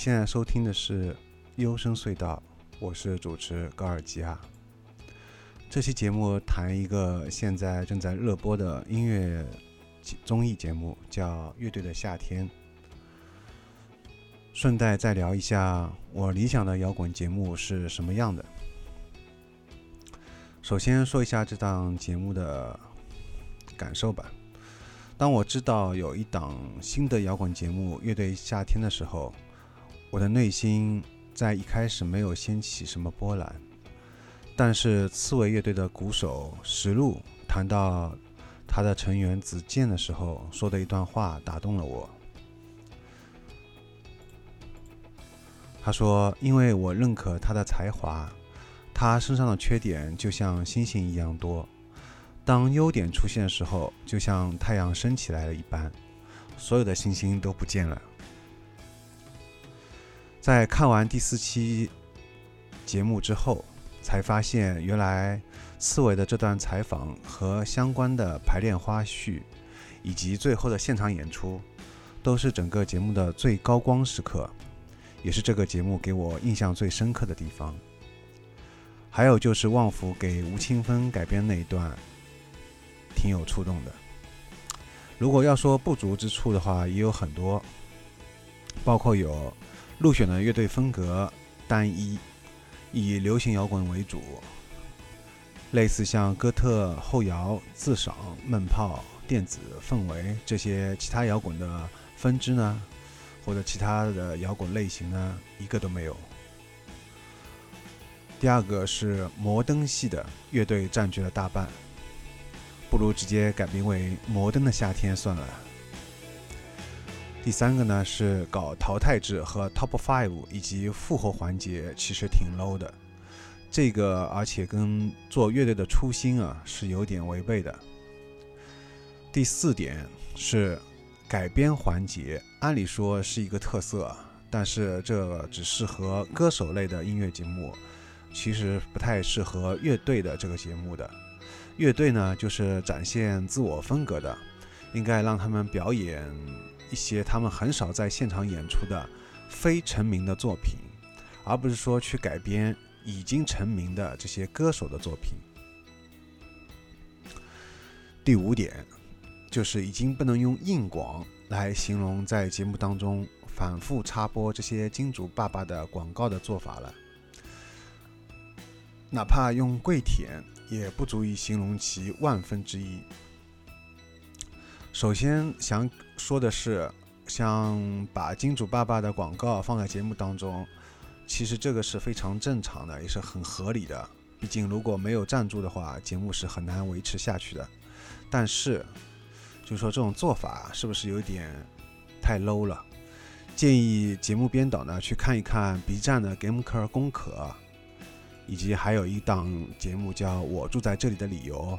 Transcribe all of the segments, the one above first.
现在收听的是《幽深隧道》，我是主持高尔基亚。这期节目谈一个现在正在热播的音乐综艺节目，叫《乐队的夏天》。顺带再聊一下我理想的摇滚节目是什么样的。首先说一下这档节目的感受吧。当我知道有一档新的摇滚节目《乐队夏天》的时候，我的内心在一开始没有掀起什么波澜，但是刺猬乐队的鼓手石路谈到他的成员子健的时候说的一段话打动了我。他说：“因为我认可他的才华，他身上的缺点就像星星一样多，当优点出现的时候，就像太阳升起来了一般，所有的星星都不见了。”在看完第四期节目之后，才发现原来刺猬的这段采访和相关的排练花絮，以及最后的现场演出，都是整个节目的最高光时刻，也是这个节目给我印象最深刻的地方。还有就是旺福给吴青峰改编那一段，挺有触动的。如果要说不足之处的话，也有很多，包括有。入选的乐队风格单一，以流行摇滚为主，类似像哥特、后摇、自赏、闷炮、电子、氛围这些其他摇滚的分支呢，或者其他的摇滚类型呢，一个都没有。第二个是摩登系的乐队占据了大半，不如直接改名为《摩登的夏天》算了。第三个呢是搞淘汰制和 Top Five 以及复活环节，其实挺 low 的。这个而且跟做乐队的初心啊是有点违背的。第四点是改编环节，按理说是一个特色，但是这只适合歌手类的音乐节目，其实不太适合乐队的这个节目的。乐队呢就是展现自我风格的，应该让他们表演。一些他们很少在现场演出的非成名的作品，而不是说去改编已经成名的这些歌手的作品。第五点就是已经不能用硬广来形容在节目当中反复插播这些金主爸爸的广告的做法了，哪怕用跪舔也不足以形容其万分之一。首先想说的是，像把金主爸爸的广告放在节目当中，其实这个是非常正常的，也是很合理的。毕竟如果没有赞助的话，节目是很难维持下去的。但是，就说这种做法是不是有点太 low 了？建议节目编导呢去看一看 B 站的 Gameker 功课，以及还有一档节目叫我住在这里的理由，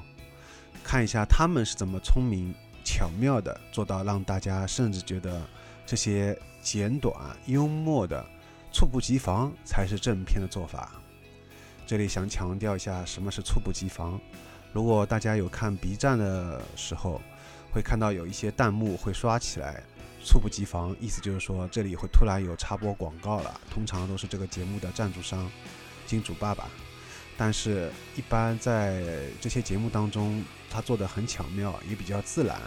看一下他们是怎么聪明。巧妙的做到让大家甚至觉得这些简短幽默的猝不及防才是正片的做法。这里想强调一下，什么是猝不及防？如果大家有看 B 站的时候，会看到有一些弹幕会刷起来，猝不及防，意思就是说这里会突然有插播广告了，通常都是这个节目的赞助商金主爸爸。但是，一般在这些节目当中，他做的很巧妙，也比较自然。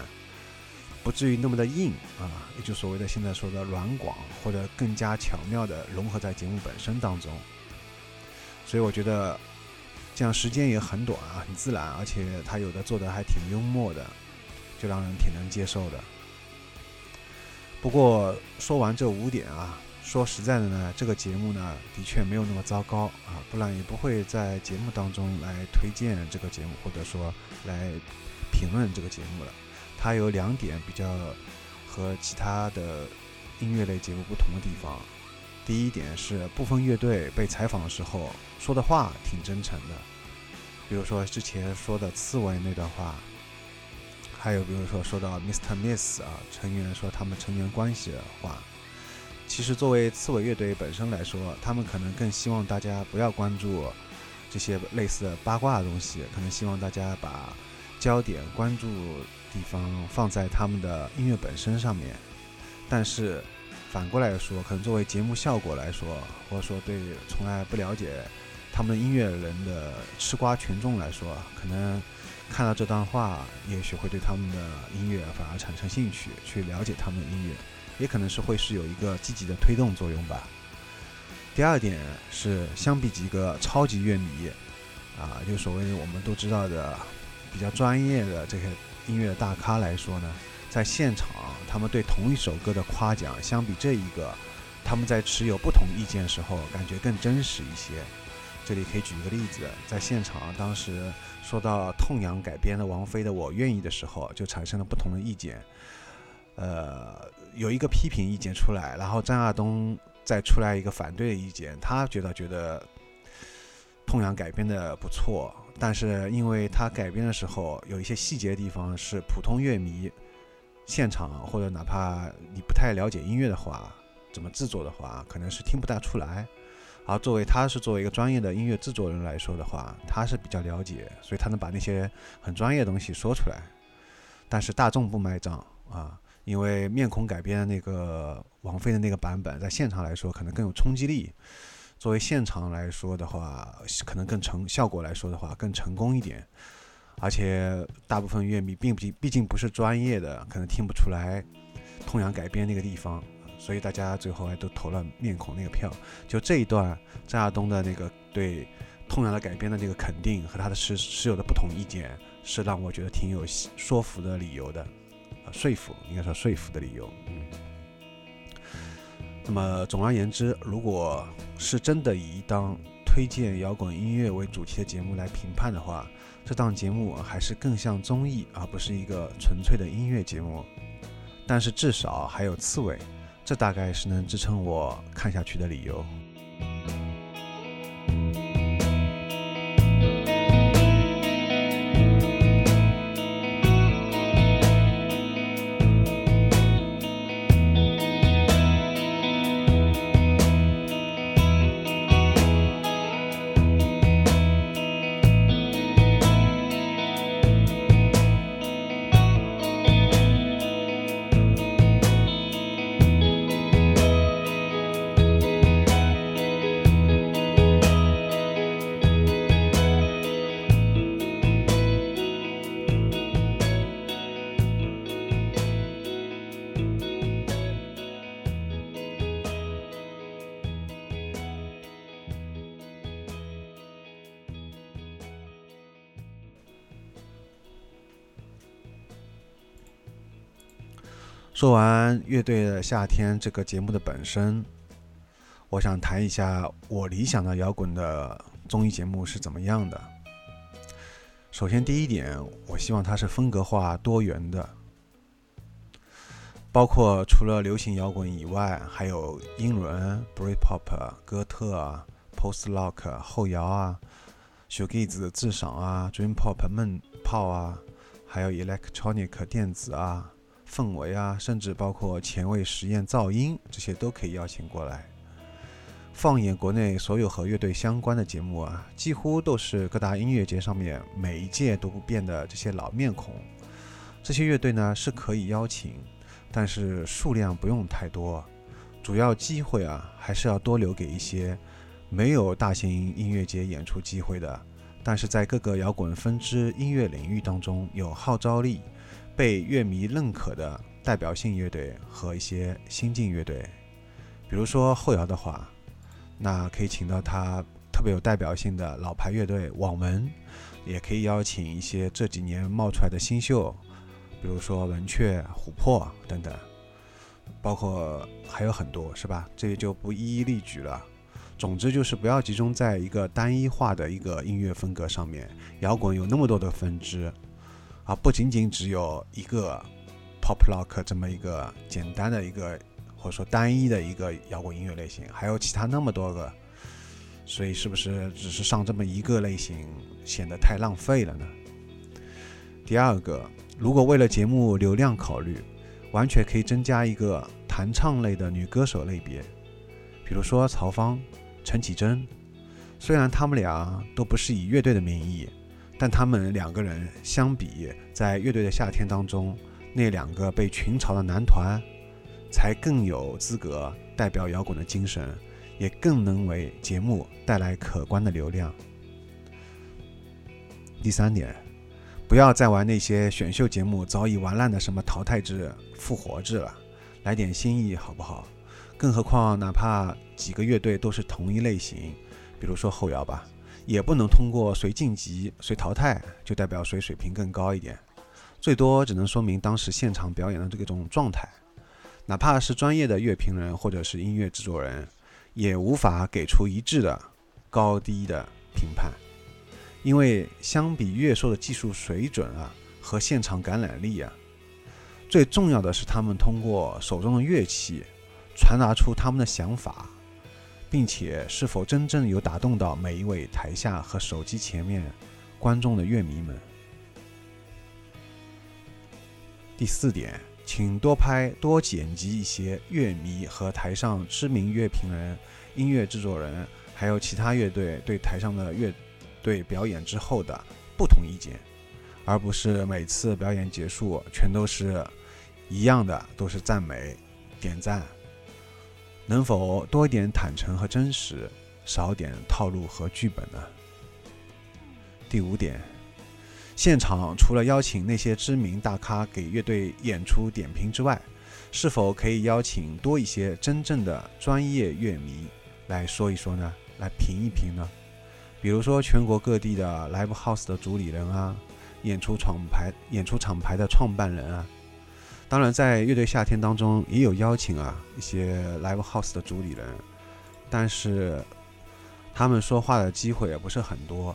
不至于那么的硬啊，也就所谓的现在说的软广，或者更加巧妙的融合在节目本身当中。所以我觉得这样时间也很短啊，很自然，而且他有的做的还挺幽默的，就让人挺能接受的。不过说完这五点啊，说实在的呢，这个节目呢的确没有那么糟糕啊，不然也不会在节目当中来推荐这个节目，或者说来评论这个节目了。它有两点比较和其他的音乐类节目不同的地方。第一点是部分乐队被采访的时候说的话挺真诚的，比如说之前说的刺猬那段话，还有比如说说到 Mr. Miss 啊成员说他们成员关系的话。其实作为刺猬乐队本身来说，他们可能更希望大家不要关注这些类似的八卦的东西，可能希望大家把焦点关注地方放在他们的音乐本身上面。但是反过来说，可能作为节目效果来说，或者说对从来不了解他们音乐人的吃瓜群众来说，可能看到这段话，也许会对他们的音乐反而产生兴趣，去了解他们的音乐。也可能是会是有一个积极的推动作用吧。第二点是，相比几个超级乐迷，啊，就所谓我们都知道的比较专业的这些音乐大咖来说呢，在现场他们对同一首歌的夸奖，相比这一个，他们在持有不同意见时候，感觉更真实一些。这里可以举一个例子，在现场当时说到痛仰改编的王菲的《我愿意》的时候，就产生了不同的意见。呃，有一个批评意见出来，然后张亚东再出来一个反对的意见，他觉得觉得痛仰改编的不错，但是因为他改编的时候有一些细节地方是普通乐迷现场或者哪怕你不太了解音乐的话，怎么制作的话，可能是听不大出来。而作为他是作为一个专业的音乐制作人来说的话，他是比较了解，所以他能把那些很专业的东西说出来。但是大众不买账啊。因为面孔改编的那个王菲的那个版本，在现场来说可能更有冲击力。作为现场来说的话，可能更成效果来说的话更成功一点。而且大部分乐迷并不毕竟不是专业的，可能听不出来痛仰改编那个地方，所以大家最后还都投了面孔那个票。就这一段张亚东的那个对痛仰的改编的那个肯定和他的持持有的不同意见，是让我觉得挺有说服的理由的。说服应该说说服的理由，嗯。那么总而言之，如果是真的以一档推荐摇滚音乐为主题的节目来评判的话，这档节目还是更像综艺，而不是一个纯粹的音乐节目。但是至少还有刺猬，这大概是能支撑我看下去的理由。说完乐队的夏天这个节目的本身，我想谈一下我理想的摇滚的综艺节目是怎么样的。首先，第一点，我希望它是风格化多元的，包括除了流行摇滚以外，还有英伦、Britpop、哥特啊、Post Rock、后摇啊、Shoegaze、自赏啊、Dream Pop、闷炮啊，还有 Electronic 电子啊。氛围啊，甚至包括前卫实验、噪音这些都可以邀请过来。放眼国内所有和乐队相关的节目啊，几乎都是各大音乐节上面每一届都不变的这些老面孔。这些乐队呢是可以邀请，但是数量不用太多，主要机会啊还是要多留给一些没有大型音乐节演出机会的，但是在各个摇滚分支音乐领域当中有号召力。被乐迷认可的代表性乐队和一些新晋乐队。比如说后摇的话，那可以请到他特别有代表性的老牌乐队网文，也可以邀请一些这几年冒出来的新秀，比如说文雀、琥珀等等，包括还有很多，是吧？这里就不一一例举了。总之就是不要集中在一个单一化的一个音乐风格上面。摇滚有那么多的分支，啊，不仅仅只有一个 pop rock 这么一个简单的一个或者说单一的一个摇滚音乐类型，还有其他那么多个。所以是不是只是上这么一个类型显得太浪费了呢？第二个，如果为了节目流量考虑，完全可以增加一个弹唱类的女歌手类别，比如说曹芳。陈绮贞，虽然他们俩都不是以乐队的名义，但他们两个人相比在乐队的夏天当中那两个被群嘲的男团，才更有资格代表摇滚的精神，也更能为节目带来可观的流量。第三点，不要再玩那些选秀节目早已玩烂的什么淘汰制、复活制了，来点新意好不好？更何况，哪怕几个乐队都是同一类型，比如说后摇吧，也不能通过谁晋级、谁淘汰就代表谁水平更高一点，最多只能说明当时现场表演的这种状态。哪怕是专业的乐评人或者是音乐制作人，也无法给出一致的高低的评判，因为相比乐手的技术水准啊和现场感染力啊，最重要的是他们通过手中的乐器。传达出他们的想法，并且是否真正有打动到每一位台下和手机前面观众的乐迷们。第四点，请多拍多剪辑一些乐迷和台上知名乐评人、音乐制作人，还有其他乐队对台上的乐队表演之后的不同意见，而不是每次表演结束全都是一样的，都是赞美、点赞。能否多一点坦诚和真实，少点套路和剧本呢？第五点，现场除了邀请那些知名大咖给乐队演出点评之外，是否可以邀请多一些真正的专业乐迷来说一说呢？来评一评呢？比如说全国各地的 live house 的主理人啊，演出厂牌演出厂牌的创办人啊。当然，在乐队夏天当中也有邀请啊一些 live house 的主理人，但是他们说话的机会也不是很多，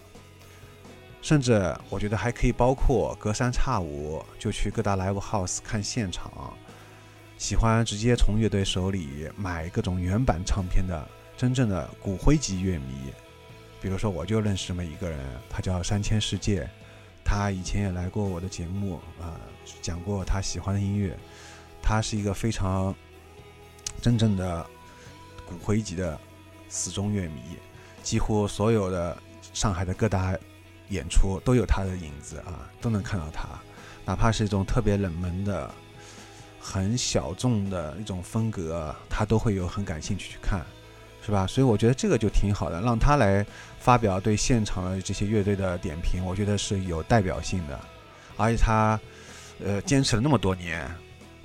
甚至我觉得还可以包括隔三差五就去各大 live house 看现场，喜欢直接从乐队手里买各种原版唱片的真正的骨灰级乐迷，比如说我就认识这么一个人，他叫三千世界，他以前也来过我的节目啊。讲过他喜欢的音乐，他是一个非常真正的骨灰级的死忠乐迷，几乎所有的上海的各大演出都有他的影子啊，都能看到他，哪怕是一种特别冷门的、很小众的一种风格，他都会有很感兴趣去看，是吧？所以我觉得这个就挺好的，让他来发表对现场的这些乐队的点评，我觉得是有代表性的，而且他。呃，坚持了那么多年，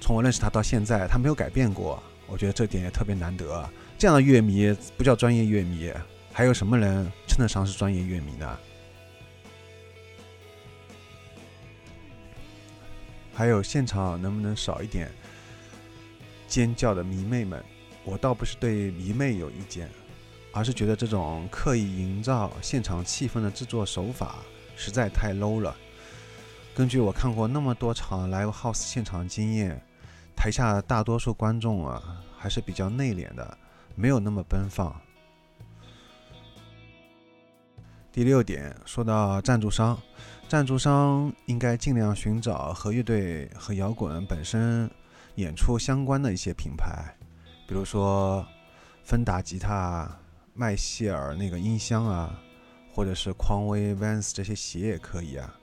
从我认识他到现在，他没有改变过。我觉得这点也特别难得。这样的乐迷不叫专业乐迷，还有什么人称得上是专业乐迷呢？还有现场能不能少一点尖叫的迷妹们？我倒不是对迷妹有意见，而是觉得这种刻意营造现场气氛的制作手法实在太 low 了。根据我看过那么多场 live house 现场经验，台下大多数观众啊还是比较内敛的，没有那么奔放。第六点，说到赞助商，赞助商应该尽量寻找和乐队和摇滚本身演出相关的一些品牌，比如说芬达吉他、麦希尔那个音箱啊，或者是匡威、Vans 这些鞋也可以啊。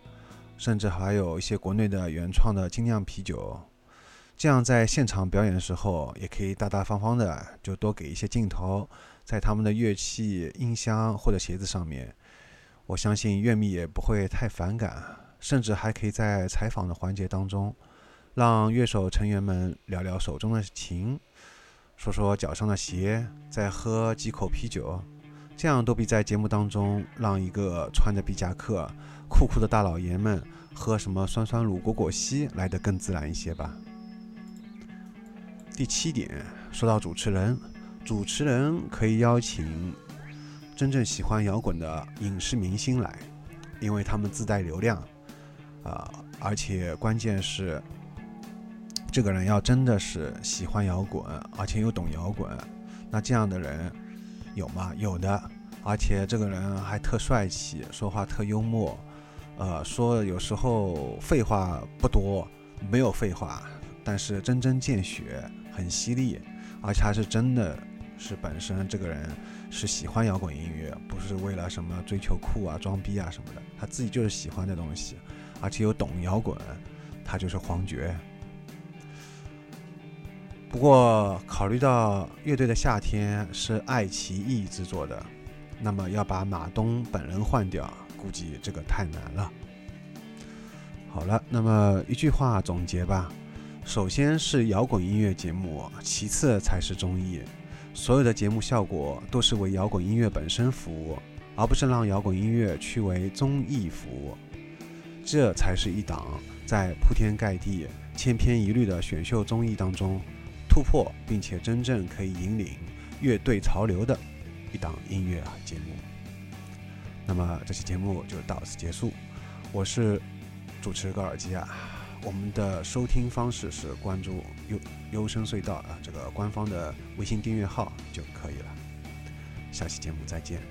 甚至还有一些国内的原创的精酿啤酒，这样在现场表演的时候，也可以大大方方的就多给一些镜头，在他们的乐器、音箱或者鞋子上面，我相信乐迷也不会太反感，甚至还可以在采访的环节当中，让乐手成员们聊聊手中的琴，说说脚上的鞋，再喝几口啤酒，这样都比在节目当中让一个穿着皮夹克、酷酷的大老爷们喝什么酸酸乳果果昔来得更自然一些吧。第七点，说到主持人，主持人可以邀请真正喜欢摇滚的影视明星来，因为他们自带流量，啊、而且关键是这个人要真的是喜欢摇滚，而且又懂摇滚，那这样的人有吗？有的，而且这个人还特帅气，说话特幽默，呃，说有时候废话不多，没有废话，但是针针见血，很犀利，而且还是真的是本身这个人是喜欢摇滚音乐，不是为了什么追求酷啊、装逼啊什么的，他自己就是喜欢这东西，而且又懂摇滚，他就是黄觉。不过，考虑到乐队的夏天是爱奇艺制作的，那么要把马东本人换掉，估计这个太难了。好了，那么一句话总结吧：首先是摇滚音乐节目，其次才是综艺。所有的节目效果都是为摇滚音乐本身服务，而不是让摇滚音乐去为综艺服务。这才是一档在铺天盖地、千篇一律的选秀综艺当中突破，并且真正可以引领乐队潮流的一档音乐节目。那么这期节目就到此结束，我是主持高尔基啊。我们的收听方式是关注优优声隧道啊这个官方的微信订阅号就可以了。下期节目再见。